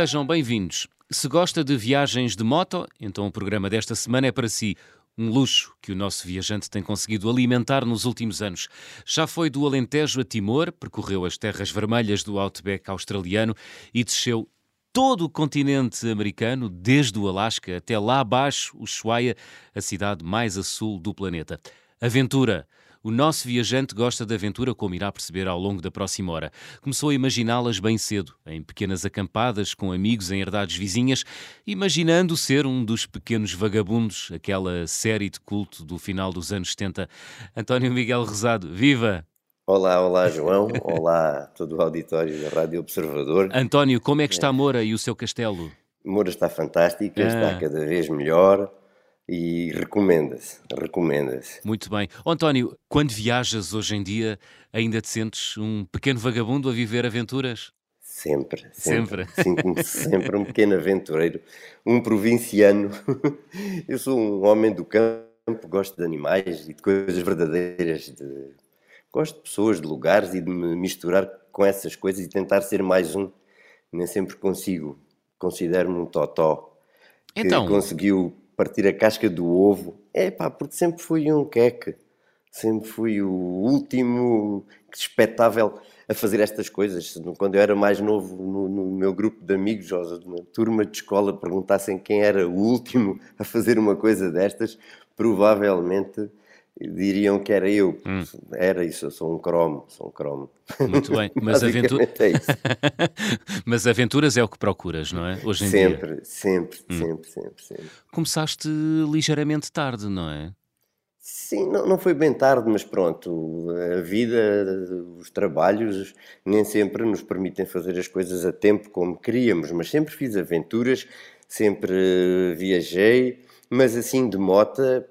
Sejam bem-vindos. Se gosta de viagens de moto, então o programa desta semana é para si. Um luxo que o nosso viajante tem conseguido alimentar nos últimos anos. Já foi do Alentejo a Timor, percorreu as terras vermelhas do Outback australiano e desceu todo o continente americano, desde o Alasca até lá abaixo, Ushuaia, a cidade mais a sul do planeta. Aventura. O nosso viajante gosta de aventura, como irá perceber ao longo da próxima hora. Começou a imaginá-las bem cedo, em pequenas acampadas, com amigos em herdades vizinhas, imaginando ser um dos pequenos vagabundos, aquela série de culto do final dos anos 70. António Miguel Rezado, viva! Olá, olá João, olá todo o auditório da Rádio Observador. António, como é que está Moura e o seu castelo? Moura está fantástica, ah. está cada vez melhor e recomenda-se, recomenda-se. Muito bem. Oh, António, quando viajas hoje em dia, ainda te sentes um pequeno vagabundo a viver aventuras? Sempre, sempre. sempre. Sinto-me sempre um pequeno aventureiro, um provinciano. Eu sou um homem do campo, gosto de animais e de coisas verdadeiras. De... Gosto de pessoas, de lugares e de me misturar com essas coisas e tentar ser mais um. Nem sempre consigo. Considero-me um totó que então... conseguiu partir a casca do ovo. É pá, porque sempre fui um queque. Sempre fui o último espetável a fazer estas coisas. Quando eu era mais novo, no, no meu grupo de amigos, ou numa turma de escola, perguntassem quem era o último a fazer uma coisa destas, provavelmente diriam que era eu. Hum. Era isso, eu sou um cromo, sou um cromo. Muito bem, mas, aventura... é mas aventuras é o que procuras, não é? Hoje em sempre, dia. Sempre, hum. sempre, sempre, sempre. Começaste ligeiramente tarde, não é? Sim, não, não foi bem tarde, mas pronto, a vida, os trabalhos nem sempre nos permitem fazer as coisas a tempo como queríamos, mas sempre fiz aventuras, sempre viajei, mas assim de mota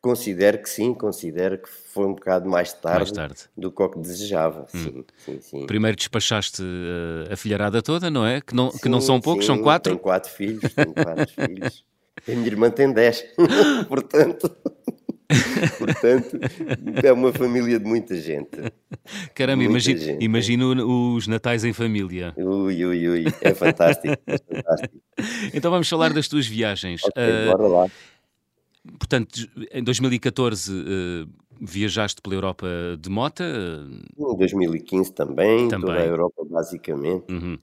Considero que sim, considero que foi um bocado mais tarde, mais tarde. do que o que desejava. Hum. Sim, sim, sim. Primeiro despachaste uh, a filharada toda, não é? Que não, sim, que não são poucos, são quatro? Tenho quatro filhos, tenho quatro filhos. A minha irmã tem dez, portanto. Portanto, é uma família de muita gente. Caramba, imagino, imagino os natais em família. Ui, ui, ui, é fantástico, é fantástico. Então vamos falar das tuas viagens. Okay, uh, bora lá. Portanto, em 2014 uh, eh, viajaste pela Europa de mota? Em 2015 também, também. toda a Europa basicamente. Uhum.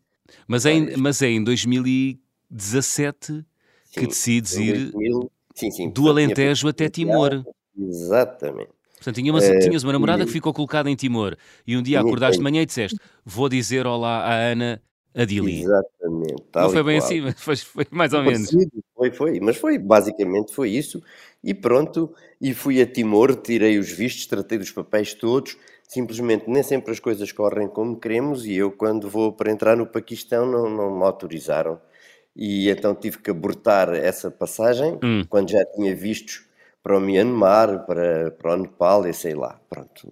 Mas, é em, mas é em 2017 sim, que decides ir 2000, sim, sim, do Alentejo até Timor. Exatamente. Portanto, tinha uma, uh, tinhas uma namorada que ficou colocada em Timor e um dia acordaste de manhã e disseste: Vou dizer olá à Ana a Dili. Exatamente. Não foi bem qual. assim, mas foi, foi mais ou menos. Foi, foi, mas foi, basicamente foi isso. E pronto, e fui a Timor, tirei os vistos, tratei dos papéis todos. Simplesmente nem sempre as coisas correm como queremos e eu, quando vou para entrar no Paquistão, não, não me autorizaram. E então tive que abortar essa passagem, hum. quando já tinha vistos para o Myanmar, para, para o Nepal e sei lá, pronto.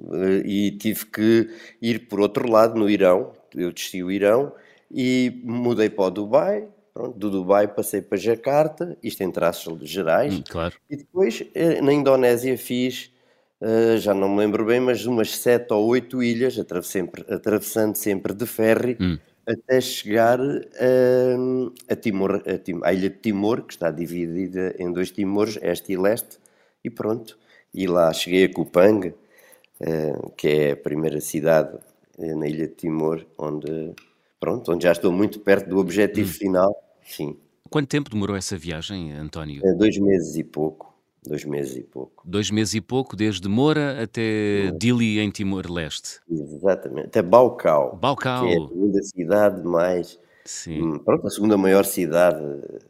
E tive que ir por outro lado, no Irão, eu desci o Irão, e mudei para o Dubai. Pronto, do Dubai passei para Jakarta, isto em traços gerais. Hum, claro. E depois eh, na Indonésia fiz, uh, já não me lembro bem, mas umas sete ou oito ilhas, atravessando sempre de ferry, hum. até chegar uh, a, Timor, a, Tim, à ilha de Timor, que está dividida em dois Timores, este e leste, e pronto. E lá cheguei a Kupang, uh, que é a primeira cidade na ilha de Timor, onde pronto, onde já estou muito perto do objetivo hum. final, sim. Quanto tempo demorou essa viagem, António? É dois meses e pouco. Dois meses e pouco. Dois meses e pouco, desde Moura até. Dili, em Timor-Leste. Exatamente, até Baucau. Baucau. Que é a segunda cidade mais... Sim. Hum, pronto, a segunda maior cidade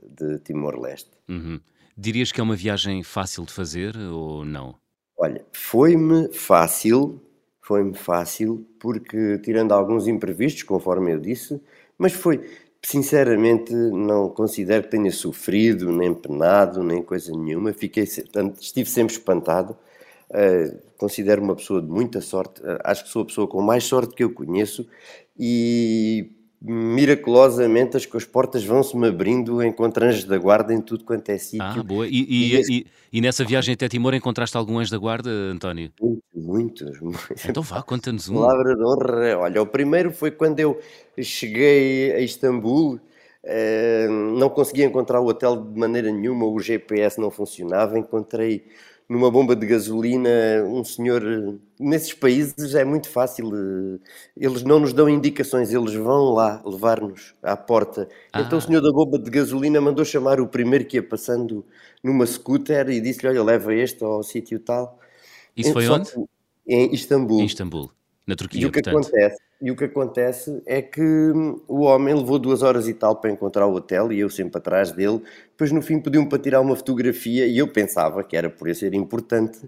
de Timor-Leste. Uhum. Dirias que é uma viagem fácil de fazer ou não? Olha, foi-me fácil foi-me fácil, porque tirando alguns imprevistos, conforme eu disse, mas foi, sinceramente, não considero que tenha sofrido, nem penado, nem coisa nenhuma. Fiquei, estive sempre espantado. Uh, considero uma pessoa de muita sorte. Uh, acho que sou a pessoa com mais sorte que eu conheço e miraculosamente as, as portas vão-se-me abrindo, encontro anjos da guarda em tudo quanto é sítio. Ah, boa. E, e, e, e, nessa viagem até Timor encontraste algum anjo da guarda, António? Muitos, muitos. Então vá, conta-nos um. Palavra de honra. Olha, o primeiro foi quando eu cheguei a Istambul, Uh, não conseguia encontrar o hotel de maneira nenhuma, o GPS não funcionava. Encontrei numa bomba de gasolina um senhor. Nesses países é muito fácil, eh, eles não nos dão indicações, eles vão lá levar-nos à porta. Ah. Então o senhor da bomba de gasolina mandou chamar o primeiro que ia passando numa scooter e disse-lhe: Olha, leva este ao sítio tal. Isso foi onde? Em Istambul. Em Istambul, na Turquia. E o que portanto. acontece? E o que acontece é que hum, o homem levou duas horas e tal para encontrar o hotel e eu sempre atrás dele. Depois no fim pediu-me para tirar uma fotografia e eu pensava que era por isso ser importante,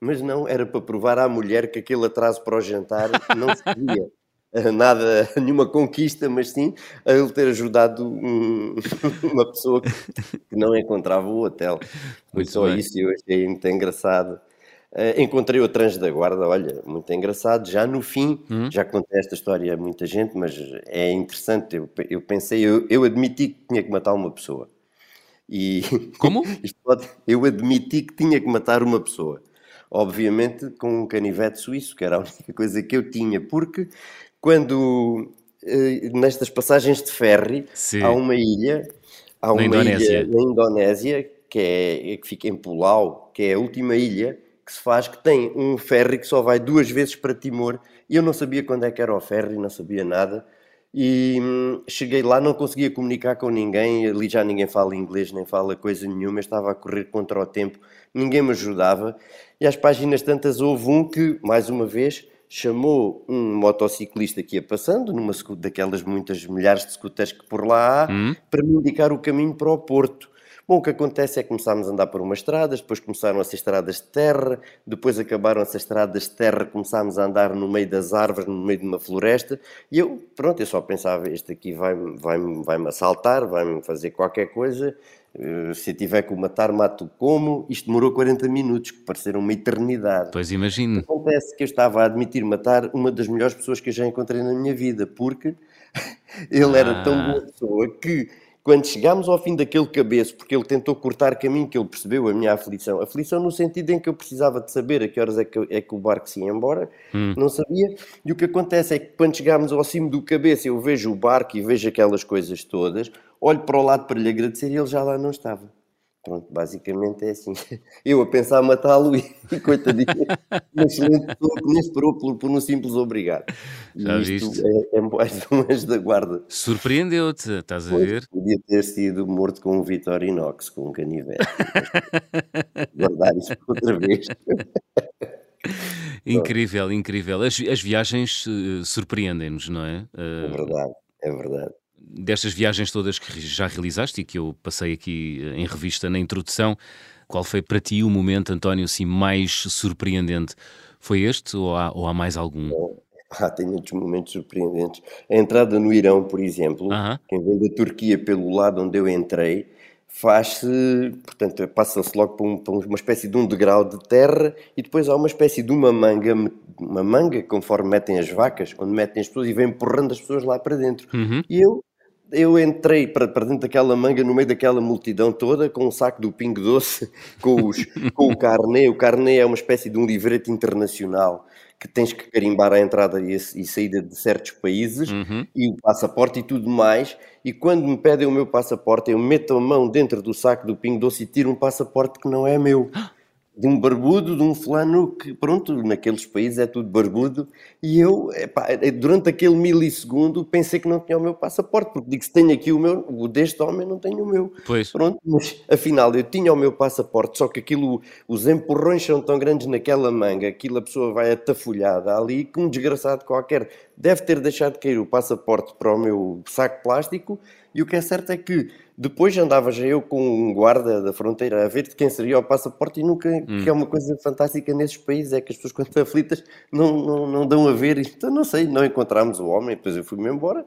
mas não, era para provar à mulher que aquele atraso para o jantar não seria nada, nenhuma conquista, mas sim a ele ter ajudado um, uma pessoa que não encontrava o hotel. Muito só bem. isso eu achei muito engraçado. Uh, encontrei o Trans da Guarda, olha, muito engraçado. Já no fim, hum? já contei esta história a muita gente, mas é interessante. Eu, eu pensei, eu, eu, admiti que tinha que matar uma pessoa. E Como? pode, eu admiti que tinha que matar uma pessoa. Obviamente com um canivete suíço, que era a única coisa que eu tinha, porque quando uh, nestas passagens de ferry Sim. há uma ilha, há uma ilha na Indonésia que, é, que fica em Pulau, que é a última ilha que se faz que tem um ferry que só vai duas vezes para Timor. E eu não sabia quando é que era o ferry, não sabia nada. E hum, cheguei lá, não conseguia comunicar com ninguém. Ali já ninguém fala inglês, nem fala coisa nenhuma. Estava a correr contra o tempo, ninguém me ajudava. E às páginas tantas houve um que, mais uma vez, chamou um motociclista que ia passando, numa daquelas muitas milhares de scooters que por lá há, hum. para me indicar o caminho para o Porto. Bom, o que acontece é que começámos a andar por umas estradas, depois começaram a ser estradas de terra, depois acabaram a ser estradas de terra, começámos a andar no meio das árvores, no meio de uma floresta, e eu, pronto, eu só pensava, este aqui vai-me vai vai assaltar, vai-me fazer qualquer coisa, eh, se tiver que o matar, mato como. Isto demorou 40 minutos, que pareceram uma eternidade. Pois imagino. Acontece que eu estava a admitir matar uma das melhores pessoas que eu já encontrei na minha vida, porque ele ah. era tão boa pessoa que quando chegámos ao fim daquele cabeço, porque ele tentou cortar caminho, que ele percebeu a minha aflição, aflição no sentido em que eu precisava de saber a que horas é que, é que o barco se ia embora, hum. não sabia, e o que acontece é que quando chegámos ao cimo do cabeço, eu vejo o barco e vejo aquelas coisas todas, olho para o lado para lhe agradecer e ele já lá não estava. Pronto, basicamente é assim. Eu a pensar matá-lo e, coitadinho, uma excelente pessoa que nem esperou por, por um simples obrigado. Já viste? É, é mais um anjo da guarda. Surpreendeu-te, estás a ver? Podia ter sido morto com um Vitorinox, com um canivete. Guardar isso outra vez. incrível, incrível. As, as viagens uh, surpreendem-nos, não é? Uh... É verdade, é verdade destas viagens todas que já realizaste e que eu passei aqui eh, em revista na introdução, qual foi para ti o momento, António, assim, mais surpreendente? Foi este ou há, ou há mais algum? Ah, tem muitos momentos surpreendentes. A entrada no Irão, por exemplo, uh -huh. quem vem da Turquia pelo lado onde eu entrei, faz-se, portanto, passa-se logo para, um, para, uma espécie de um degrau de terra e depois há uma espécie de uma manga, uma manga, conforme metem as vacas, onde metem as pessoas e vêm empurrando as pessoas lá para dentro. Uhum. E eu eu entrei para, para dentro daquela manga, no meio daquela multidão toda, com um saco do Pingo Doce, com, os, com o carnê. O carnê é uma espécie de um livrete internacional que tens que carimbar a entrada e, a, e saída de certos países, uhum. e o passaporte e tudo mais. E quando me pedem o meu passaporte, eu meto a mão dentro do saco do Pingo Doce e tiro um passaporte que não é meu. De um barbudo, de um fulano que, pronto, naqueles países é tudo barbudo, e eu, epá, durante aquele milissegundo, pensei que não tinha o meu passaporte, porque digo, se tenho aqui o meu, o deste homem não tenho o meu. Pois. Pronto, mas afinal eu tinha o meu passaporte, só que aquilo, os empurrões são tão grandes naquela manga, aquilo a pessoa vai atafolhada ali, que um desgraçado qualquer deve ter deixado cair o passaporte para o meu saco plástico, e o que é certo é que depois andava já eu com um guarda da fronteira a ver de quem seria o passaporte e nunca, hum. que é uma coisa fantástica nesses países, é que as pessoas quando estão aflitas não, não, não dão a ver, então não sei, não encontramos o homem, depois eu fui-me embora.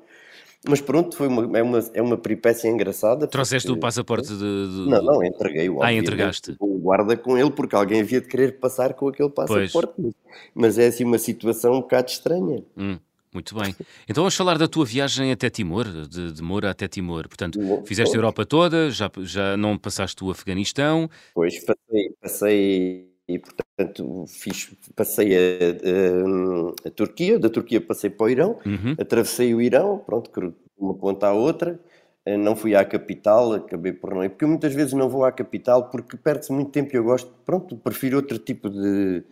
Mas pronto, foi uma, é, uma, é uma peripécia engraçada. Trouxeste porque... o passaporte de, de, Não, não, entreguei o Ah, entregaste. O guarda com ele, porque alguém havia de querer passar com aquele passaporte. Pois. Mas é assim uma situação um bocado estranha. Hum. Muito bem. Então vamos falar da tua viagem até Timor, de, de Moura até Timor. Portanto, fizeste a Europa toda, já, já não passaste o Afeganistão. Pois, passei, passei e portanto fiz, passei a, a, a, Turquia, da Turquia passei para o Irão, uhum. atravessei o Irão, pronto, de uma ponta à outra, eh, não fui à capital, acabei por não ir, porque eu muitas vezes não vou à capital porque perde-se muito tempo e eu gosto, pronto, prefiro outro tipo de,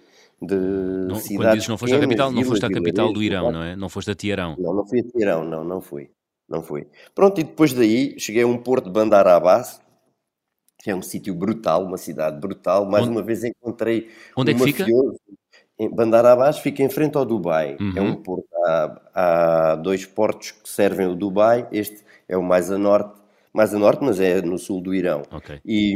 de não, cidades. Quando dizes não foste à capital, não foste à capital do Irão, não é? Não foste a Tiarão. Não, não fui a Tiarão, não, não fui. Não fui. Pronto, e depois daí cheguei a um porto de Bandar Abbas, que é um sítio brutal, uma cidade brutal. Mais Onde? uma vez encontrei Onde é que fica? Em Bandar Abbas fica em frente ao Dubai. Uhum. É um porto, há, há dois portos que servem o Dubai. Este é o mais a norte, mais a norte, mas é no sul do Irão. Okay. E,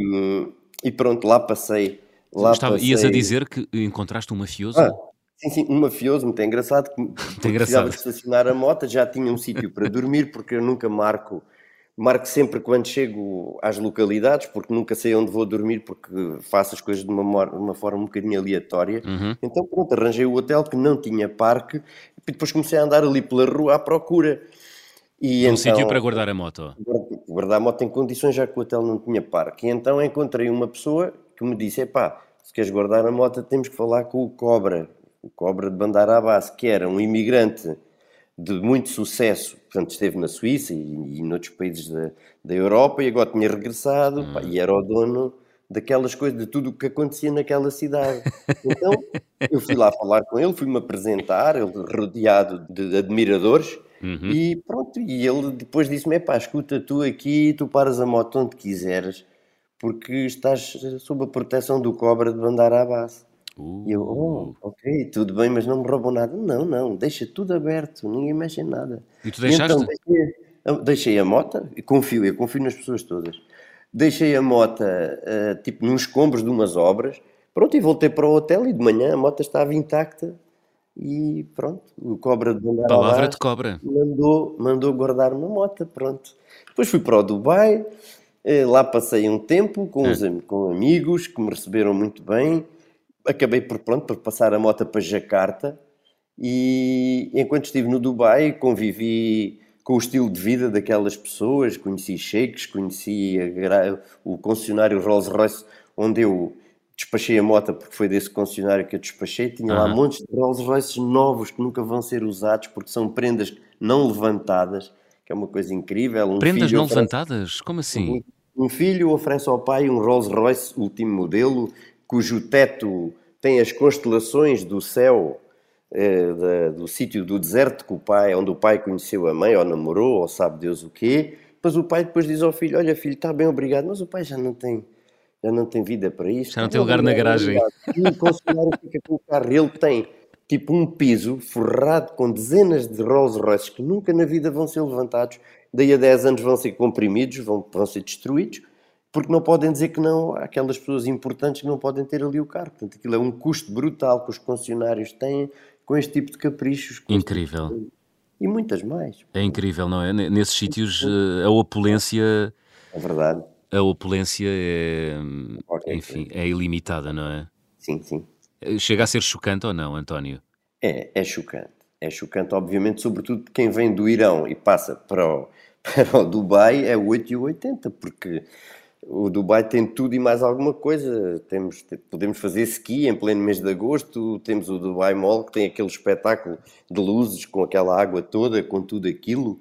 e pronto, lá passei. Lá Estava, passei... Ias a dizer que encontraste um mafioso? Ah, sim, sim, um mafioso, muito engraçado. Que muito engraçado. precisava de estacionar a moto, já tinha um sítio para dormir, porque eu nunca marco marco sempre quando chego às localidades, porque nunca sei onde vou dormir, porque faço as coisas de uma, uma forma um bocadinho aleatória. Uhum. Então, pronto, arranjei o hotel que não tinha parque e depois comecei a andar ali pela rua à procura. E um então, sítio para guardar a moto. Guardar a moto em condições, já que o hotel não tinha parque. E então encontrei uma pessoa que me disse: pá, se queres guardar a moto, temos que falar com o Cobra, o Cobra de Bandar Abbas, que era um imigrante de muito sucesso, portanto esteve na Suíça e, e noutros países da, da Europa e agora tinha regressado pá, e era o dono daquelas coisas, de tudo o que acontecia naquela cidade. Então eu fui lá falar com ele, fui-me apresentar, ele rodeado de admiradores uhum. e pronto, e ele depois disse-me, pá, escuta tu aqui, tu paras a moto onde quiseres, porque estás sob a proteção do cobra de Bandar Abbas. Uh. E eu, oh, ok, tudo bem, mas não me roubam nada. Não, não, deixa tudo aberto, ninguém mexe em nada. E tu deixaste? então, deixei, deixei, a moto, e confio, eu confio nas pessoas todas. Deixei a moto, uh, tipo, nos escombros de umas obras, pronto, e voltei para o hotel e de manhã a moto estava intacta e pronto, o cobra de Bandar Palavra de cobra. Mandou, mandou guardar uma moto, pronto. Depois fui para o Dubai, eh, lá passei um tempo com, os, com amigos que me receberam muito bem, acabei por, pronto, por passar a moto para Jacarta e enquanto estive no Dubai convivi com o estilo de vida daquelas pessoas, conheci sheiks, conheci a, o concessionário Rolls Royce onde eu despachei a moto porque foi desse concessionário que eu despachei, tinha uhum. lá montes de Rolls Royces novos que nunca vão ser usados porque são prendas não levantadas, que é uma coisa incrível. Um prendas não oferece... levantadas? Como assim? Um, filho oferece ao pai um Rolls Royce último modelo cujo teto tem as constelações do céu eh, da, do sítio do deserto que o pai, onde o pai conheceu a mãe, ou namorou, ou sabe Deus o quê. Depois o pai depois diz ao filho: Olha, filho, está bem, obrigado, mas o pai já não tem, já não tem vida para isto. Já não tem lugar na garagem. E o concessionário fica com o carro. Ele tem tipo um piso forrado com dezenas de Rolls Royces que nunca na vida vão ser levantados. Daí a 10 anos vão ser comprimidos, vão, vão ser destruídos porque não podem dizer que não aquelas pessoas importantes que não podem ter ali o carro. Portanto, aquilo é um custo brutal que os concessionários têm com este tipo de caprichos. Incrível. Tipo de... E muitas mais. É incrível, não é? Nesses sítios eh, a opulência. É verdade. A opulência é. Enfim, é ilimitada, não é? Sim, sim. Eh, chega a ser chocante ou não, António? É, é chocante. É chocante, obviamente, sobretudo quem vem do Irão e passa para o, para o Dubai é o 8 e o 80, porque o Dubai tem tudo e mais alguma coisa. Temos, podemos fazer ski em pleno mês de agosto. Temos o Dubai Mall que tem aquele espetáculo de luzes com aquela água toda, com tudo aquilo.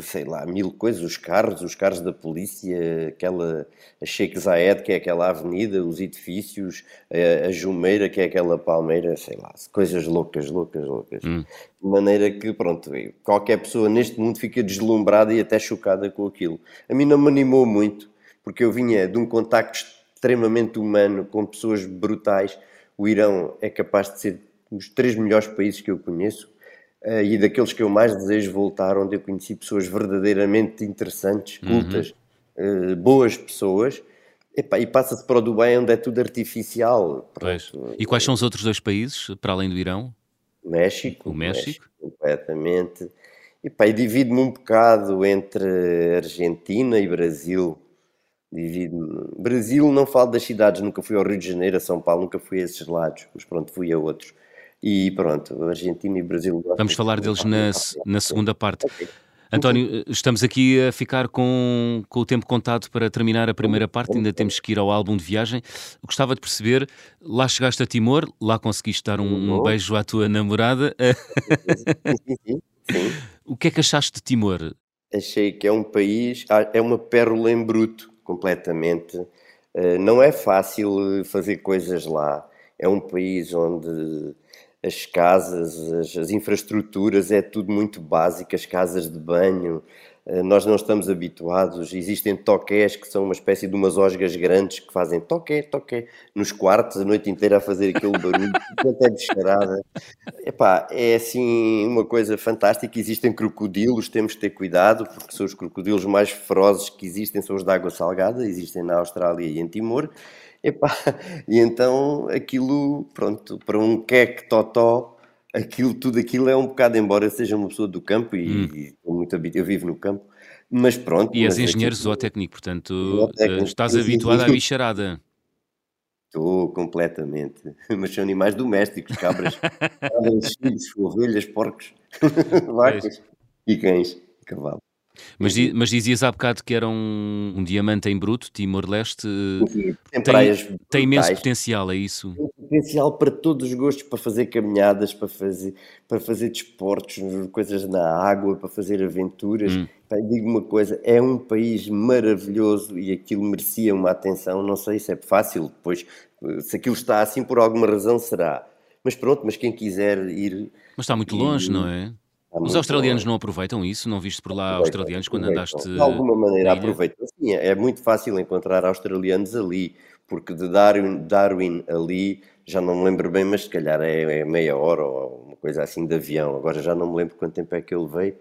Sei lá, mil coisas. Os carros, os carros da polícia, aquela Sheikh Zayed, que é aquela avenida, os edifícios, a, a Jumeira, que é aquela palmeira, sei lá, coisas loucas, loucas, loucas. Hum. De maneira que, pronto, qualquer pessoa neste mundo fica deslumbrada e até chocada com aquilo. A mim não me animou muito porque eu vinha de um contacto extremamente humano com pessoas brutais. O Irão é capaz de ser um dos três melhores países que eu conheço e daqueles que eu mais desejo voltar, onde eu conheci pessoas verdadeiramente interessantes, uhum. cultas, uhum. uh, boas pessoas. Epá, e passa-se para o Dubai, onde é tudo artificial. E quais são os outros dois países, para além do Irão? México. O México. México completamente. Epá, e divido-me um bocado entre Argentina e Brasil. Divido Brasil, não falo das cidades, nunca fui ao Rio de Janeiro, a São Paulo, nunca fui a esses lados, mas pronto, fui a outros. E pronto, Argentina e Brasil. Vamos falar deles na, na segunda parte. António, estamos aqui a ficar com, com o tempo contado para terminar a primeira parte, ainda temos que ir ao álbum de viagem. Gostava de perceber, lá chegaste a Timor, lá conseguiste dar um, um beijo à tua namorada. Sim, sim, sim. O que é que achaste de Timor? achei que é um país, ah, é uma pérola em bruto, completamente. Uh, não é fácil fazer coisas lá. É um país onde as casas, as, as infraestruturas, é tudo muito básico, as casas de banho, eh, nós não estamos habituados. Existem toqués que são uma espécie de umas osgas grandes que fazem toqué, toqué nos quartos a noite inteira a fazer aquele barulho, até descarada. Epá, é assim uma coisa fantástica. Existem crocodilos, temos que ter cuidado, porque são os crocodilos mais ferozes que existem, são os de água salgada, existem na Austrália e em Timor. Epá, e então aquilo, pronto, para um queque totó aquilo, tudo aquilo é um bocado, embora seja uma pessoa do campo e, hum. e muito habituado, eu vivo no campo, mas pronto. E és engenheiro aquilo, zootécnico, portanto zootécnico, estás sim, habituado à bicharada. Estou completamente, mas são animais domésticos, cabras, cabras filhos, ovelhas, porcos, vacas e cães, cavalo. Mas, mas dizias há bocado que era um, um diamante em bruto, Timor-Leste. Tem, tem, tem imenso potencial, é isso? Tem potencial para todos os gostos, para fazer caminhadas, para fazer, para fazer desportos, coisas na água, para fazer aventuras. Hum. digo uma coisa, é um país maravilhoso e aquilo merecia uma atenção. Não sei se é fácil, depois, se aquilo está assim por alguma razão, será. Mas pronto, mas quem quiser ir. Mas está muito longe, não é? Os australianos não aproveitam isso? Não viste por lá australianos quando andaste? De alguma maneira aproveitam. Sim, é muito fácil encontrar australianos ali, porque de Darwin, Darwin ali, já não me lembro bem, mas se calhar é, é, meia hora ou uma coisa assim de avião. Agora já não me lembro quanto tempo é que ele veio,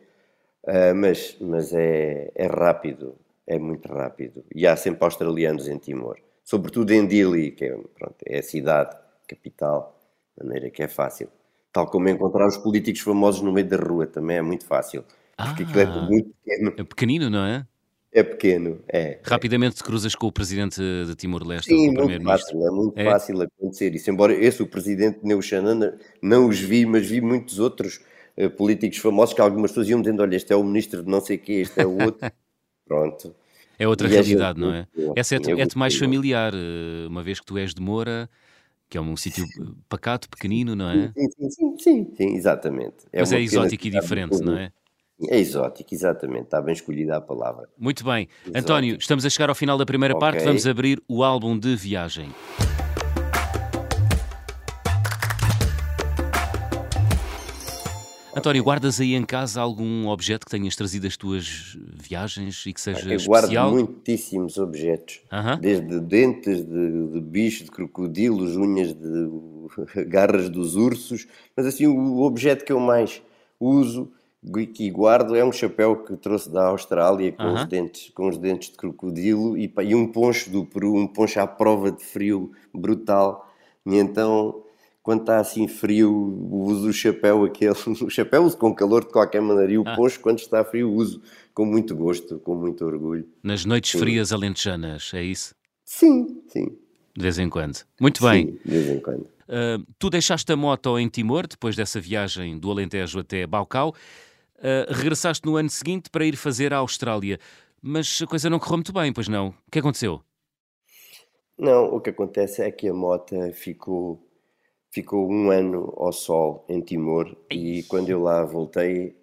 uh, mas, mas é, é rápido, é muito rápido. E há sempre australianos em Timor, sobretudo em Dili, que é, pronto, é a cidade, capital, de maneira que é fácil. Tal como encontrar os políticos famosos no meio da rua também é muito fácil. Porque ah, aquilo é muito pequeno. É pequenino, não é? É pequeno, é. Rapidamente te cruzas com o presidente de Timor-Leste, Sim, muito fácil, é muito é. fácil acontecer isso. Embora esse, o presidente Neuxanana, não os vi, mas vi muitos outros uh, políticos famosos que algumas pessoas iam dizendo, olha, este é o ministro de não sei o quê, este é o outro. Pronto. É outra e realidade, não é? Essa é-te é mais familiar, eh, uma vez que tu és de Moura que é um sítio pacato, pequenino, não é? Sim, sim, sim, sim, sim exatamente. É Mas é exótico e diferente, não é? É exótico, exatamente, está bem escolhida a palavra. Muito bem. Exótico. António, estamos a chegar ao final da primeira okay. parte, vamos abrir o álbum de viagem. António, guardas aí em casa algum objeto que tenhas trazido das tuas viagens e que seja Eu especial? guardo muitíssimos objetos, uh -huh. desde dentes de, de bicho, de crocodilos, unhas de garras dos ursos, mas assim o objeto que eu mais uso e guardo é um chapéu que trouxe da Austrália com, uh -huh. os, dentes, com os dentes de crocodilo e, e um poncho do Peru, um poncho à prova de frio brutal. E então quando está assim frio, uso o chapéu aquele, o chapéu uso com calor de qualquer maneira e o ah. poncho quando está frio uso com muito gosto, com muito orgulho. Nas noites sim. frias alentejanas, é isso? Sim, sim. De vez em quando. Muito bem. Sim, de vez em quando. Uh, tu deixaste a moto em Timor, depois dessa viagem do Alentejo até Baucau. Uh, regressaste no ano seguinte para ir fazer a Austrália. Mas a coisa não correu muito bem, pois não? O que aconteceu? Não, o que acontece é que a moto ficou ficou um ano ao sol em Timor e quando eu lá voltei,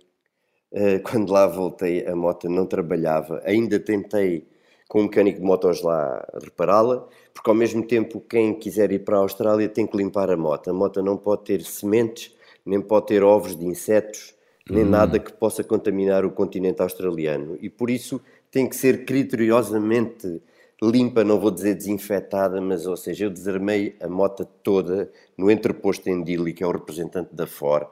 uh, quando lá voltei a moto não trabalhava. Ainda tentei com um mecânico de motos lá repará-la, porque ao mesmo tempo quem quiser ir para a Austrália tem que limpar a moto. A moto não pode ter sementes, nem pode ter ovos de insetos, nem hum. nada que possa contaminar o continente australiano. E por isso tem que ser criteriosamente limpa, não vou dizer desinfetada, mas ou seja, eu desarmei a moto toda no entreposto em Dili, que é o representante da FOR.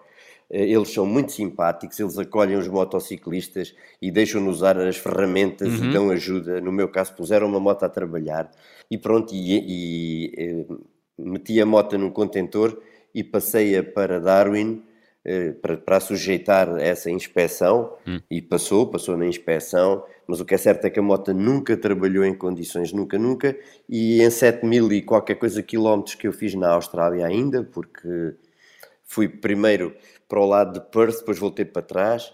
Eh, eles são muito simpáticos, eles acolhem os motociclistas e deixam-nos usar as ferramentas uhum. e dão ajuda. No meu caso, puseram uma moto a trabalhar e pronto, e, e, e eh, meti a moto num contentor e passei-a para Darwin para, para sujeitar essa inspeção hum. e passou, passou na inspeção, mas o que é certo é que a moto nunca trabalhou em condições, nunca, nunca, e em 7 mil e qualquer coisa quilómetros que eu fiz na Austrália ainda, porque fui primeiro para o lado de Perth, depois voltei para trás,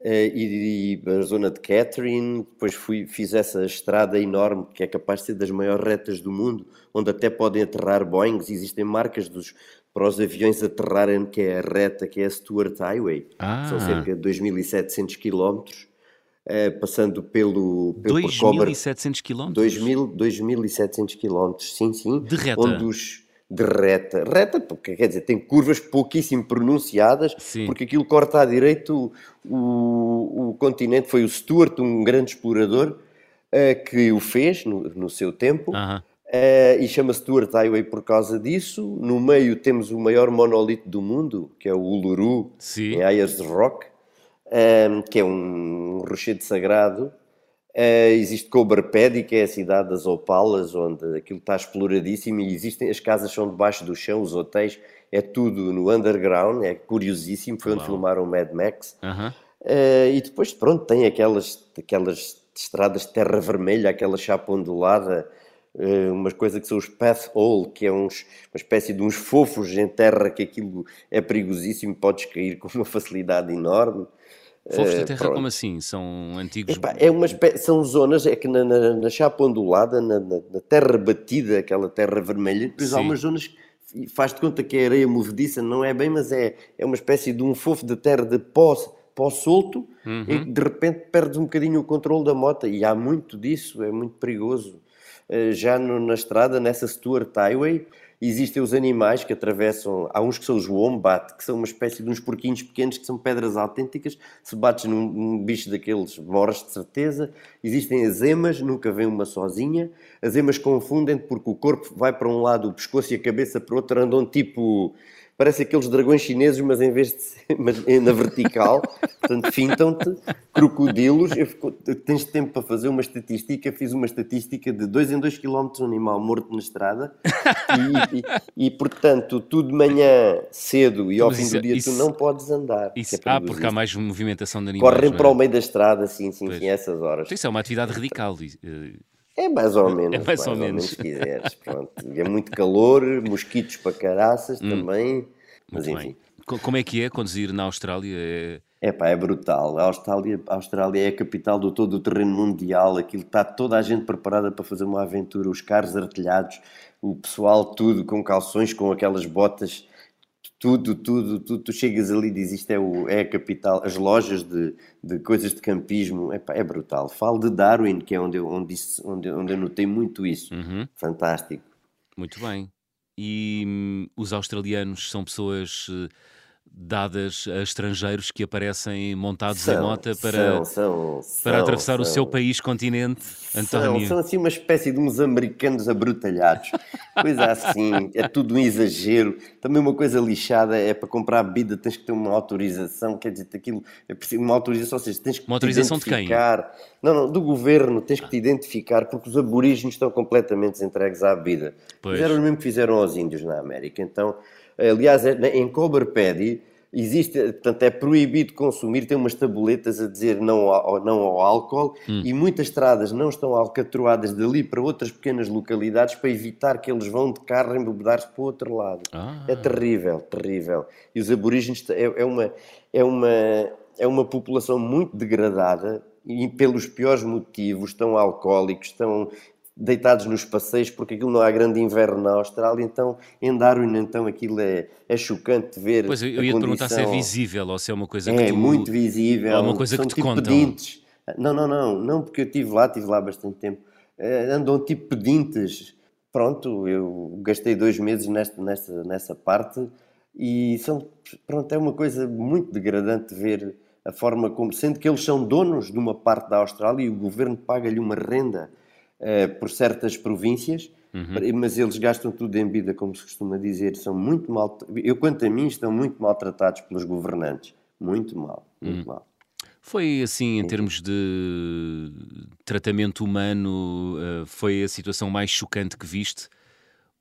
eh, e, e a zona de Catherine, depois fui, fiz essa estrada enorme, que é capaz de ser das maiores retas do mundo, onde até podem aterrar Boeings, existem marcas dos, para os aviões aterrarem, que é a reta, que é a Stuart Highway. Ah. São cerca de 2.700 km. uh, passando pelo... pelo 2.700 quilómetros? 2.700 quilómetros, sim, sim. De reta? Onde os, de reta. Reta, porque quer dizer, tem curvas pouquíssimo pronunciadas, Sim. porque aquilo corta à direita o, o, o, continente. Foi o Stuart, um grande explorador, uh, que o fez no, no seu tempo. Uh -huh. Uh, e chama-se Stuart Highway por causa disso. No meio temos o maior monolito do mundo, que é o Uluru, Sim. em Ayers Rock, um, que é um rochedo sagrado Uh, existe Coberpedi, que é a cidade das opalas, onde aquilo está exploradíssimo e existem, as casas são debaixo do chão, os hotéis, é tudo no underground, é curiosíssimo, foi onde Uau. filmaram o Mad Max. Uh uh, e depois, pronto, tem aquelas, aquelas estradas de terra vermelha, aquela chapa ondulada, uh, umas coisas que são os path hole, que é uns, uma espécie de uns fofos em terra que aquilo é perigosíssimo, podes cair com uma facilidade enorme. Fofos eh, terra, como assim? Ssão antigos. Epá, é uma espécie, são zonas, é que na, na, na chapa ondulada, na, na, na, terra batida, aquela terra vermelha, depois Sim. há umas zonas que faz de conta que é areia movediça, não é bem, mas é, é uma espécie de um fofo de terra de pó, pó solto, uhum. e de repente perdes um bocadinho o controle da moto, e há muito disso, é muito perigoso. Eh, já no, na estrada, nessa Stuart Highway, Existem os animais que atravessam, há uns que são os wombat, que são uma espécie de uns porquinhos pequenos que são pedras autênticas. Se bates num, num bicho daqueles, morres de certeza. Existem as emas, nunca vem uma sozinha. As emas confundem porque o corpo vai para um lado, o pescoço e a cabeça para o outro, andam tipo parece aqueles dragões chineses, mas em vez de ser mas na vertical, portanto, fintam-te, crocodilos. Eu, tens tempo para fazer uma estatística, fiz uma estatística de 2 em 2 km um animal morto na estrada e, e, e, portanto, tu de manhã cedo e ao mas fim do dia isso, tu não podes andar. Isso, é ah, porque há mais movimentação de animais. Correm para o meio da estrada, sim, sim, sim, essas horas. Isso é uma atividade radical. É mais ou menos. É mais, mais ou, menos. se quiseres. Pronto. É muito calor, mosquitos para caraças hum. também. Mas muito enfim. Bem. Como é que é conduzir na Austrália? É... É pá, é brutal. A Austrália, a Austrália é a capital do todo o terreno mundial. Aquilo está toda a gente preparada para fazer uma aventura. Os carros artilhados, o pessoal, tudo com calções, com aquelas botas tudo, tudo, tudo, tu chegas ali e dizes isto é, o, é a capital, as lojas de, de coisas de campismo, epá, é brutal. Falo de Darwin, que é onde eu, onde, onde, onde eu notei muito isso. Uhum. Fantástico. Muito bem. E hum, os australianos são pessoas uh, dadas a estrangeiros que aparecem montados são, em mota para, são, são, para atravessar o seu país, continente, António? São, assim uma espécie de uns americanos abrutalhados, coisa assim, é tudo um exagero. Também uma coisa lixada é para comprar bebida tens que ter uma autorização, quer dizer, aquilo é preciso uma autorização, ou seja, tens que uma autorização de quem? Não, não, do governo, tens que te identificar, porque os aborígenes estão completamente entregues à bebida. Pois. Fizeram o mesmo que fizeram aos índios na América. Então, aliás, é, em Coberpedi existe, portanto, é proibido consumir, tem umas tabuletas a dizer não ao, não ao álcool hum. e muitas estradas não estão alcatroadas dali para outras pequenas localidades para evitar que eles vão de carro embebedar-se para o outro lado. Ah. É terrível, terrível. E os aborígenes é, é, uma, é, uma, é uma população muito degradada e pelos piores motivos, estão alcoólicos, estão deitados nos passeios, porque aquilo não há grande inverno na Austrália, então em Darwin então aquilo é, é chocante ver. Pois eu, eu ia te perguntar se é visível ou se é uma coisa que É tu... muito visível. É uma coisa São que te tipo contam. pedintes. Não, não, não, não, porque eu estive lá, estive lá bastante tempo. Uh, andam tipo pedintes. Pronto, eu gastei dois meses nesta, nesta, nessa parte e são, pronto, é uma coisa muito degradante ver a forma como, sendo que eles são donos de uma parte da Austrália e o governo paga-lhe uma renda uh, por certas províncias, uhum. mas eles gastam tudo em vida, como se costuma dizer, são muito mal. Eu, quanto a mim, estão muito maltratados pelos governantes. Muito mal, muito uhum. mal. Foi assim, em termos de tratamento humano, uh, foi a situação mais chocante que viste?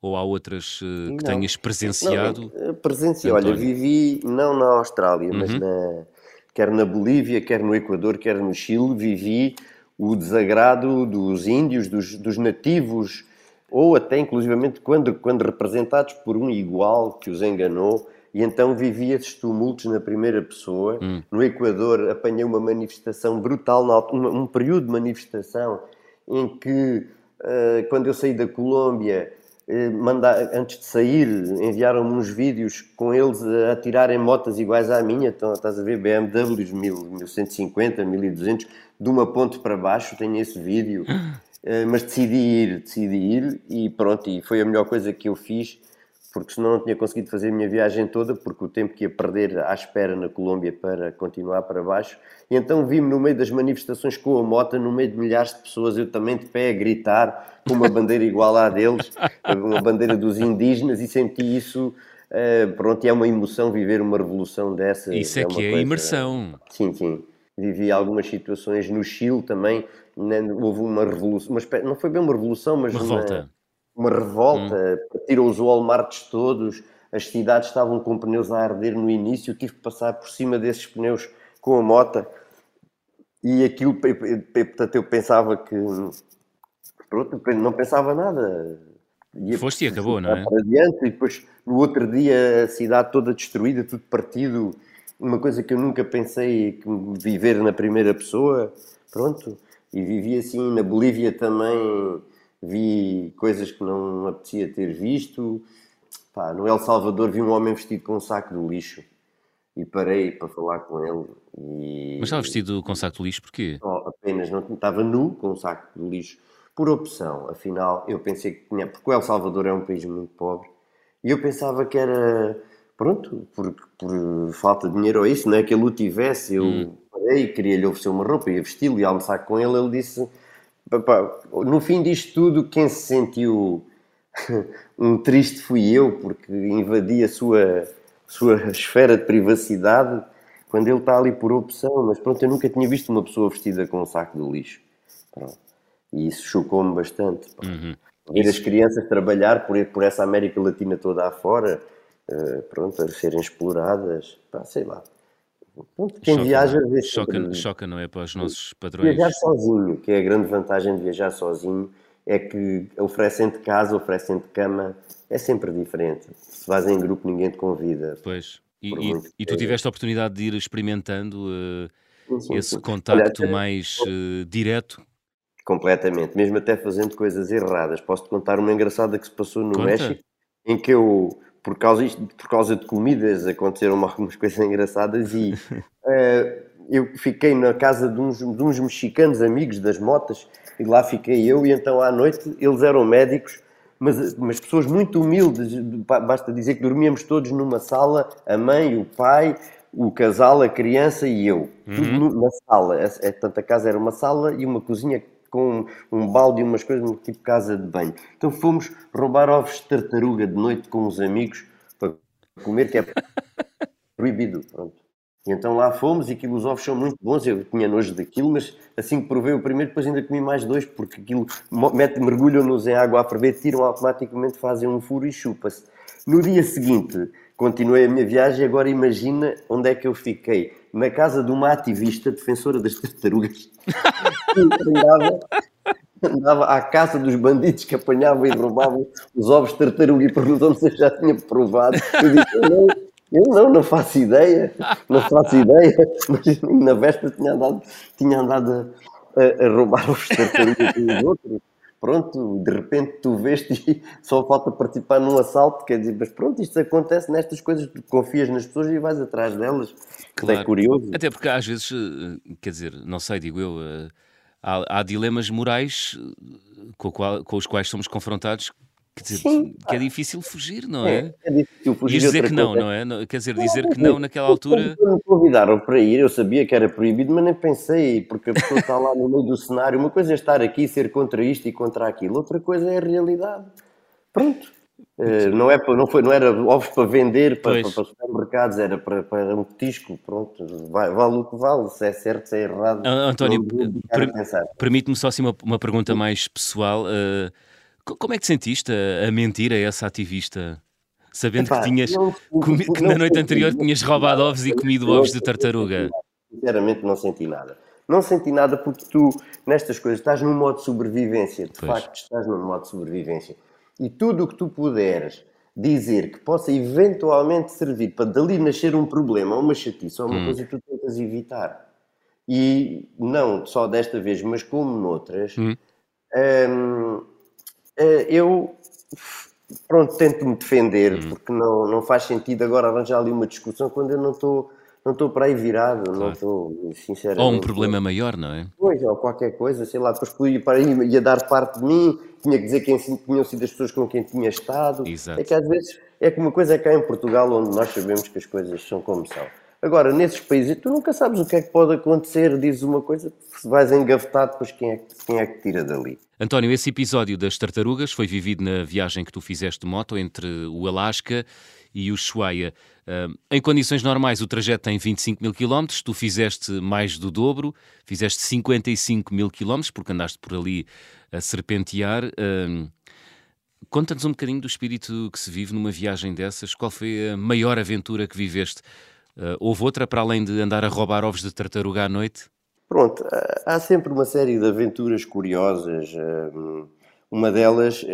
Ou há outras uh, que não, tenhas presenciado? Não, presenciei, olha, vivi não na Austrália, uhum. mas na, quer na Bolívia, quer no Equador, quer no Chile, vivi o desagrado dos índios, dos, dos nativos, ou até inclusivamente quando, quando representados por um igual que os enganou, e então vivi esses tumultos na primeira pessoa. Hum. No Equador apanhei uma manifestação brutal, um, período de manifestação em que, uh, quando eu saí da Colômbia, eh, mandar, antes de sair, enviaram-me uns vídeos com eles a tirarem motas iguais à minha. Então, estás a ver, BMWs 1150, 1200, de uma ponte para baixo. Tenho esse vídeo. Eh, mas decidi ir, decidi ir e pronto. E foi a melhor coisa que eu fiz porque senão não tinha conseguido fazer a minha viagem toda, porque o tempo que ia perder à espera na Colômbia para continuar para baixo. E então vi-me no meio das manifestações com a moto, no meio de milhares de pessoas, eu também de pé a gritar, com uma bandeira igual à deles, uma bandeira dos indígenas, e senti isso. Uh, pronto, e é uma emoção viver uma revolução dessa. Isso é, é que é coisa, imersão. Sim, sim. Vivi algumas situações no Chile também, houve uma revolução, uma não foi bem uma revolução, mas uma revolta uma revolta, hum. partiram os Walmarts todos, as cidades estavam com pneus a arder no início, tive que passar por cima desses pneus com a moto e aquilo, portanto, eu pensava que pronto, não pensava nada. Ia Foste e acabou, não é? Para adiante, e depois no outro dia a cidade toda destruída, tudo partido, uma coisa que eu nunca pensei viver na primeira pessoa, pronto. E vivi assim na Bolívia também vi coisas que não apetecia ter visto. Pá, no El Salvador vi um homem vestido com um saco de lixo e parei para falar com ele. E... Mas estava vestido com um saco de lixo porquê? Oh, apenas, não estava nu com um saco de lixo por opção. Afinal, eu pensei que tinha, porque o El Salvador é um país muito pobre e eu pensava que era pronto, por, por falta de dinheiro ou isso, não é que ele o tivesse. Eu hum. parei, queria-lhe oferecer uma roupa, ia vesti-lo e almoçar com ele. Ele disse no fim disto tudo, quem se sentiu um triste fui eu, porque invadi a sua, sua esfera de privacidade quando ele está ali por opção. Mas pronto, eu nunca tinha visto uma pessoa vestida com um saco de lixo. Pronto. E isso chocou-me bastante. Uhum. Ver as crianças trabalhar por, por essa América Latina toda afora, uh, pronto, a serem exploradas, pá, sei lá. Quem choca, viaja vê choca, choca, não é? Para os nossos padrões. Viajar sozinho, que é a grande vantagem de viajar sozinho, é que oferecem-te casa, oferecem-te cama, é sempre diferente. Se vais em grupo, ninguém te convida. Pois. E, e, e tu tiveste a oportunidade de ir experimentando uh, sim, sim, esse sim. contacto Olha, mais uh, direto? Completamente, mesmo até fazendo coisas erradas. Posso-te contar uma engraçada que se passou no Conta. México, em que eu por causa, por causa de comidas aconteceram algumas coisas engraçadas e uh, eu fiquei na casa de uns, de uns mexicanos amigos das motas e lá fiquei eu e então à noite eles eram médicos mas, mas pessoas muito humildes, basta dizer que dormíamos todos numa sala, a mãe, o pai, o casal, a criança e eu, uhum. tudo na sala. É, é, tanto a casa era uma sala e uma cozinha com um balde e umas coisas, tipo casa de banho. Então fomos roubar ovos de tartaruga de noite com uns amigos para comer, que é proibido. Pronto. E então lá fomos e aquilo, os ovos são muito bons. Eu tinha nojo daquilo, mas assim que provei o primeiro, depois ainda comi mais dois, porque aquilo mete, mergulham-nos em água a ferver, tiram automaticamente, fazem um furo e chupa-se. No dia seguinte, continuei a minha viagem. e Agora imagina onde é que eu fiquei na casa de uma ativista defensora das tartarugas andava, andava à caça dos bandidos que apanhavam e roubavam os ovos de tartaruga e perguntou-me se eu já tinha provado. Eu disse, não, eu não, não faço ideia, não faço ideia, mas na véspera tinha andado, tinha andado a, a roubar os tartarugas dos outros pronto, de repente tu veste e só falta participar num assalto, quer dizer, mas pronto, isto acontece nestas coisas, tu confias nas pessoas e vais atrás delas, é claro. é curioso. Até porque às vezes, eh, quer dizer, não sei, digo eu, eh, há, há dilemas morais eh, com, qual, com os quais somos confrontados Quer dizer, Sim, que é difícil fugir, não é? É, é difícil fugir. E dizer que não, não é? Quer dizer, dizer que não naquela altura. Me convidaram para ir, eu sabia que era proibido, mas nem pensei, porque a pessoa está lá no meio do cenário. Uma coisa é estar aqui e ser contra isto e contra aquilo, outra coisa é a realidade. Pronto. Uh, não, é, não, foi, não era ovos para vender para, para, para supermercados, era para, para um petisco. Pronto, vai, vale o que vale, se é certo, se é errado. António, per, permite-me só assim uma, uma pergunta mais pessoal. Uh, como é que sentiste a, a mentir a essa ativista? Sabendo Epá, que tinhas não, comi, que na noite anterior tinhas roubado ovos e comido ovos de tartaruga. Sinceramente não senti nada. Não senti nada porque tu, nestas coisas, estás num modo de sobrevivência. De pois. facto, estás num modo de sobrevivência. E tudo o que tu puderes dizer que possa eventualmente servir para dali nascer um problema, uma chatice ou uma hum. coisa que tu tentas evitar. E não só desta vez, mas como noutras, hum. hum eu pronto, tento-me defender, hum. porque não, não faz sentido agora arranjar ali uma discussão quando eu não estou não estou para aí virado, claro. não estou, sinceramente. Ou um problema maior, não é? Pois, ou qualquer coisa, sei lá, depois podia para aí, ia dar parte de mim, tinha que dizer quem tinham sido as pessoas com quem tinha estado. Exato. É que às vezes é que uma coisa é cá em Portugal, onde nós sabemos que as coisas são como são. Agora, nesses países, tu nunca sabes o que é que pode acontecer, dizes uma coisa, se vais engavetado, depois quem é, quem é que tira dali? António, esse episódio das tartarugas foi vivido na viagem que tu fizeste de moto entre o Alasca e o Ushuaia. Em condições normais, o trajeto tem 25 mil quilómetros, tu fizeste mais do dobro, fizeste 55 mil quilómetros, porque andaste por ali a serpentear. Conta-nos um bocadinho do espírito que se vive numa viagem dessas. Qual foi a maior aventura que viveste? Uh, houve outra para além de andar a roubar ovos de tartaruga à noite? Pronto, há sempre uma série de aventuras curiosas. Uma delas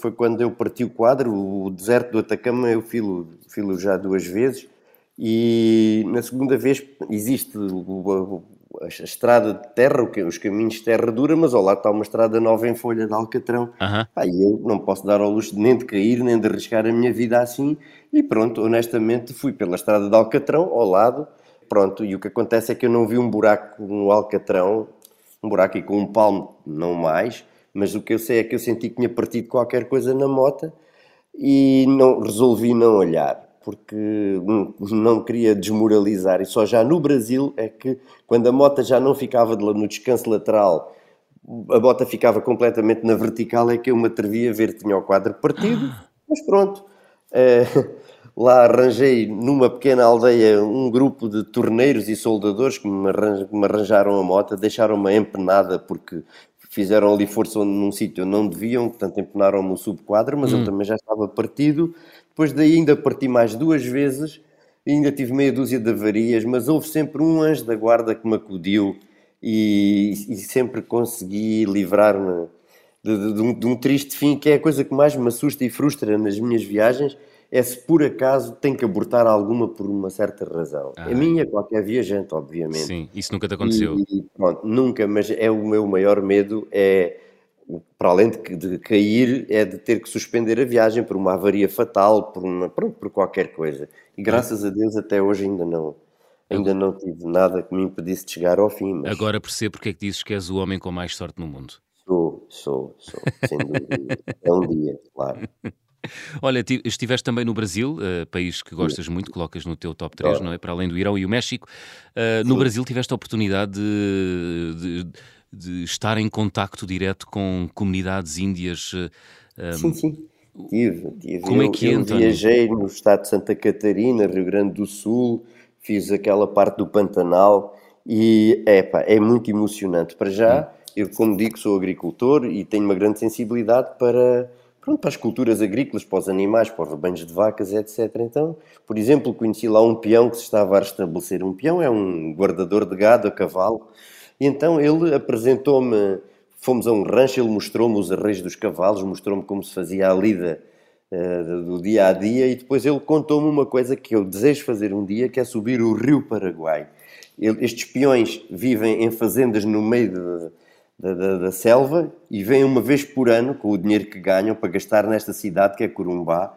foi quando eu parti o quadro, o deserto do Atacama, eu filo, filo já duas vezes, e na segunda vez existe a estrada de terra, os caminhos de terra dura, mas ao lado está uma estrada nova em folha de Alcatrão. Uhum. Pá, e eu não posso dar ao luxo nem de cair, nem de arriscar a minha vida assim. E pronto, honestamente, fui pela estrada de Alcatrão, ao lado. Pronto, e o que acontece é que eu não vi um buraco no Alcatrão, um buraco e com um palmo, não mais. Mas o que eu sei é que eu senti que tinha partido qualquer coisa na moto e não resolvi não olhar porque não queria desmoralizar. E só já no Brasil é que, quando a moto já não ficava no descanso lateral, a bota ficava completamente na vertical, é que eu me atrevi a ver, tinha o quadro partido, mas pronto. É, lá arranjei numa pequena aldeia um grupo de torneiros e soldadores que me, arranjaram a moto, deixaram-me empenada porque fizeram ali força num sítio onde não deviam, portanto empenaram-me o subquadro, mas hum. eu também já estava partido. Depois daí ainda parti mais duas vezes, ainda tive meia dúzia de avarias, mas houve sempre um anjo da guarda que me acudiu e, e sempre consegui livrar-me de, de, de, um, de, um, triste fim, que é a coisa que mais me assusta e frustra nas minhas viagens, é se por acaso tem que abortar alguma por uma certa razão. Ah. A minha, qualquer viajante, obviamente. Sim, isso nunca te aconteceu. E, e, pronto, nunca, mas é o meu maior medo, é para além de, de, cair, é de ter que suspender a viagem por uma avaria fatal, por, uma, pronto, por qualquer coisa. E graças a Deus até hoje ainda não, ainda não tive nada que me impedisse de chegar ao fim. Mas... Agora percebo porque é que dizes que és o homem com mais sorte no mundo. Sou, sou, sou, sem dúvida. é um dia, claro. Olha, estiveste também no Brasil, uh, país que gostas muito, colocas no teu top 3, não é? Para além do Irão e o México. Uh, no Brasil tiveste a oportunidade de, de de estar em contacto direto com comunidades índias. Um, eh, sim, sim. Tive, tive. Como é eu, é que eu viajei no estado de Santa Catarina, Rio Grande do Sul, fiz aquela parte do Pantanal e epa, é muito emocionante. Para já, hum. eu como digo, sou agricultor e tenho uma grande sensibilidade para, pronto, para as culturas agrícolas, para os animais, para os rebanhos de vacas, etc. Então, por exemplo, conheci lá um peão que se estava a restabelecer. Um peão é um guardador de gado a cavalo e então ele apresentou-me, fomos a um rancho, ele mostrou-me os arreios dos cavalos, mostrou-me como se fazia a lida uh, do dia a dia e depois ele contou-me uma coisa que eu desejo fazer um dia, que é subir o rio Paraguai. Ele, estes peões vivem em fazendas no meio de, da, da, da, selva e vêm uma vez por ano com o dinheiro que ganham para gastar nesta cidade que é Corumbá.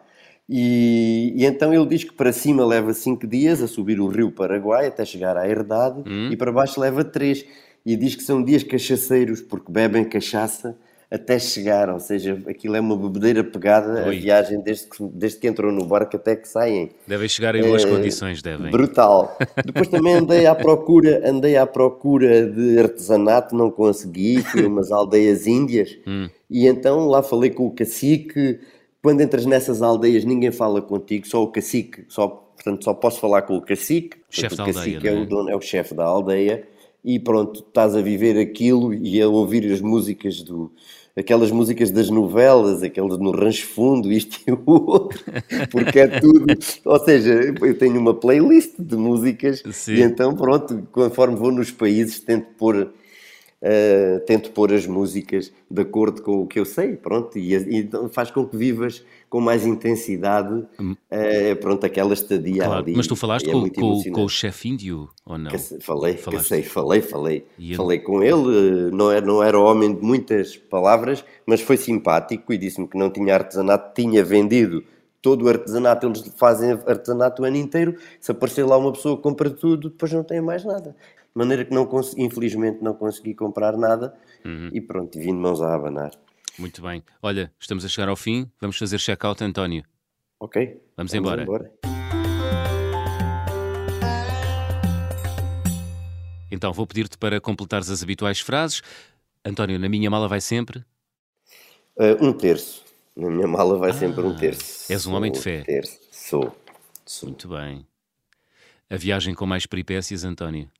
E, e então ele diz que para cima leva 5 dias a subir o rio Paraguai até chegar à herdade hum. e para baixo leva 3 e diz que são dias cachaceiros porque bebem cachaça até chegar, ou seja, aquilo é uma bebedeira pegada Oi. a viagem desde que, desde que entram no barco até que saem. Devem chegar em boas é, condições, devem. Brutal. Depois também andei à procura, andei à procura de artesanato, não consegui, fui a umas aldeias índias hum. e então lá falei com o cacique. Quando entras nessas aldeias ninguém fala contigo, só o cacique, só, portanto só posso falar com o cacique. O chefe da aldeia, é, o é? dono, é o chefe da aldeia e pronto, estás a viver aquilo e a ouvir as músicas do aquelas músicas das novelas, aquelas no rancho fundo, isto e o outro, porque é tudo, ou seja, eu tenho uma playlist de músicas Sim. e então pronto, conforme vou nos países tento pôr Uh, tento pôr as músicas de acordo com o que eu sei, pronto, e, e faz com que vivas com mais intensidade, uh, pronto, aquela estadia claro, ali. Mas tu falaste é com, com, com, o chefe índio, ou não? Que, falei, sei, falei, falei. Falei com ele, não era, não era homem de muitas palavras, mas foi simpático e disse-me que não tinha artesanato, tinha vendido todo o artesanato, eles fazem artesanato o ano inteiro, se aparecer lá uma pessoa que compra tudo, depois não tem mais nada. De maneira que, não infelizmente, não consegui comprar nada uhum. e pronto, vim de mãos a abanar. Muito bem. Olha, estamos a chegar ao fim, vamos fazer check-out, António. Ok. Vamos, vamos embora. embora. Então, vou pedir-te para completares as habituais frases. António, na minha mala vai sempre? Uh, um terço. Na minha mala vai ah, sempre um terço. És um homem de fé. Terço. Sou. Sou. Muito bem. A viagem com mais peripécias, António?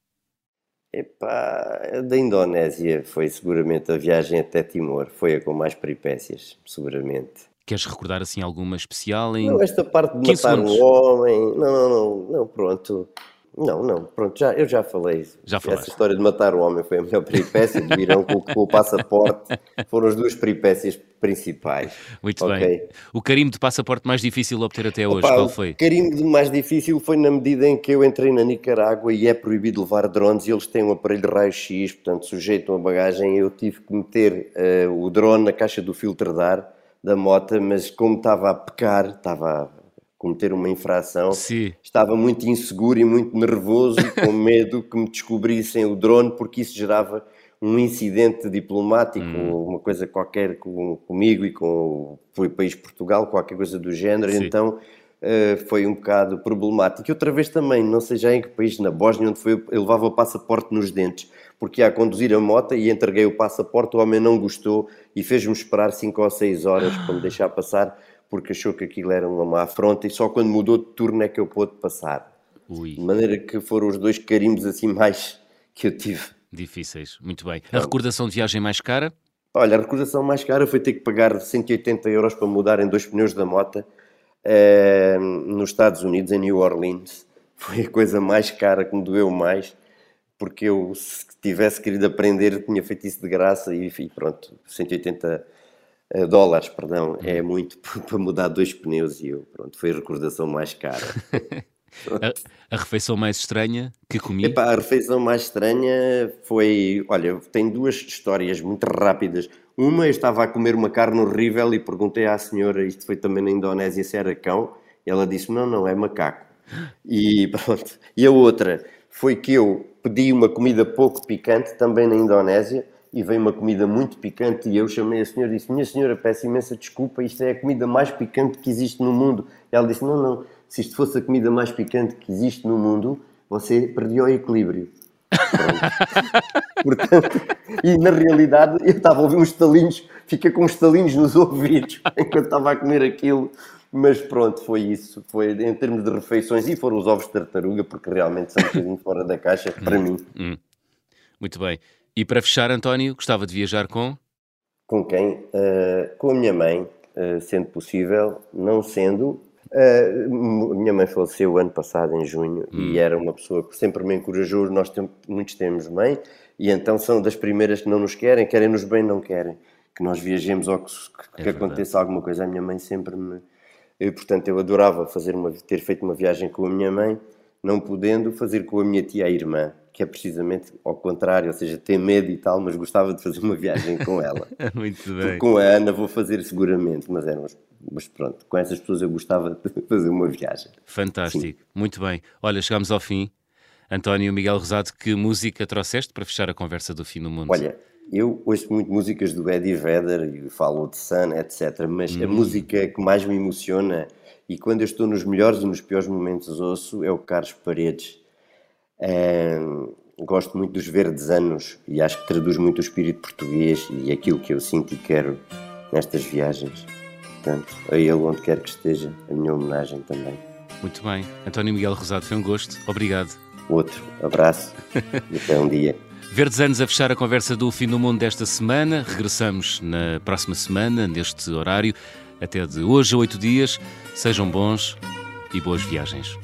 Epá, da Indonésia foi seguramente a viagem até Timor, foi a com mais peripécias, seguramente. Queres recordar assim alguma especial? Em não, esta parte de matar segundos. um homem, não, não, não, não, pronto. Não, não, pronto, já, eu já falei. Já Essa história de matar o homem foi a melhor peripécia, de virão com, com, o passaporte, foram as duas peripécias principais. Muito okay? bem. O carimbo de passaporte mais difícil de obter até hoje, Opa, qual foi? O carimbo mais difícil foi na medida em que eu entrei na Nicarágua e é proibido levar drones e eles têm um aparelho de raio-x, portanto sujeitam a bagagem, eu tive que meter uh, o drone na caixa do filtro de ar da moto, mas como estava a pecar, estava cometer uma infração, Sim. estava muito inseguro e muito nervoso, com medo que me descobrissem o drone, porque isso gerava um incidente diplomático, hum. uma coisa qualquer com, comigo e com o país Portugal, qualquer coisa do género, Sim. então uh, foi um bocado problemático. E outra vez também, não sei já em que país, na Bósnia, onde foi, eu levava o passaporte nos dentes, porque ia a conduzir a moto e entreguei o passaporte, o homem não gostou e fez-me esperar 5 ou 6 horas para me deixar passar, porque achou que aquilo era uma má afronta e só quando mudou de turno é que eu pude passar. Ui. De maneira que foram os dois carimbos assim mais que eu tive. Difíceis, muito bem. A recordação de viagem mais cara? Olha, a recordação mais cara foi ter que pagar 180 euros para mudar em dois pneus da moto eh, nos Estados Unidos, em New Orleans. Foi a coisa mais cara que me doeu mais, porque eu, se tivesse querido aprender, tinha feito isso de graça e, e pronto, 180 Uh, dólares, perdão, é uhum. muito para mudar dois pneus e eu, pronto, foi a recordação mais cara. a, a, refeição mais estranha que comi? Epá, a refeição mais estranha foi, olha, tem duas histórias muito rápidas. Uma, eu estava a comer uma carne horrível e perguntei à senhora, isto foi também na Indonésia, se era cão, e ela disse não, não, é macaco. E pronto. E a outra foi que eu pedi uma comida pouco picante, também na Indonésia, e veio uma comida muito picante e eu chamei a senhora e disse, minha senhora, peço imensa desculpa, isto é a comida mais picante que existe no mundo. E ela disse, não, não, se isto fosse a comida mais picante que existe no mundo, você perdia o equilíbrio. Portanto, e na realidade eu estava a ouvir uns estalinhos, fiquei com uns estalinhos nos ouvidos enquanto estava a comer aquilo. Mas pronto, foi isso. Foi em termos de refeições e foram os ovos de tartaruga, porque realmente são um bocadinho fora da caixa para hum, mim. Hum. Muito bem. E para fechar, António, gostava de viajar com? Com quem? Uh, com a minha mãe, uh, sendo possível, não sendo. Uh, minha mãe faleceu ano passado, em junho, hum. e era uma pessoa que sempre me encorajou. Nós tem, muitos temos mãe, e então são das primeiras que não nos querem, querem-nos bem, não querem. Que nós viajemos ou que, que, é que aconteça alguma coisa. A minha mãe sempre me. Eu, portanto, eu adorava fazer uma, ter feito uma viagem com a minha mãe, não podendo fazer com a minha tia a irmã que é precisamente ao contrário, ou seja, tem medo e tal, mas gostava de fazer uma viagem com ela. Muito bem. Com a Ana vou fazer seguramente, mas, eram, mas pronto, com essas pessoas eu gostava de fazer uma viagem. Fantástico, Sim. muito bem. Olha, chegamos ao fim. António Miguel Rosado, que música trouxeste para fechar a conversa do fim do mundo? Olha, eu ouço muito músicas do Eddie Vedder e falo de Sun, etc. Mas hum. a música que mais me emociona e quando eu estou nos melhores e nos piores momentos ouço é o Carlos Paredes gosto muito dos verdes anos e acho que traduz muito o espírito português e aquilo que eu sinto e quero nestas viagens. Portanto, a ele onde quer que esteja, a minha homenagem também. Muito bem. António Miguel Rosado, foi um gosto. Obrigado. Outro. Abraço e até um dia. Verdes anos a fechar a conversa do Fim do Mundo desta semana. Regressamos na próxima semana, neste horário. Até de hoje a oito dias. Sejam bons e boas viagens.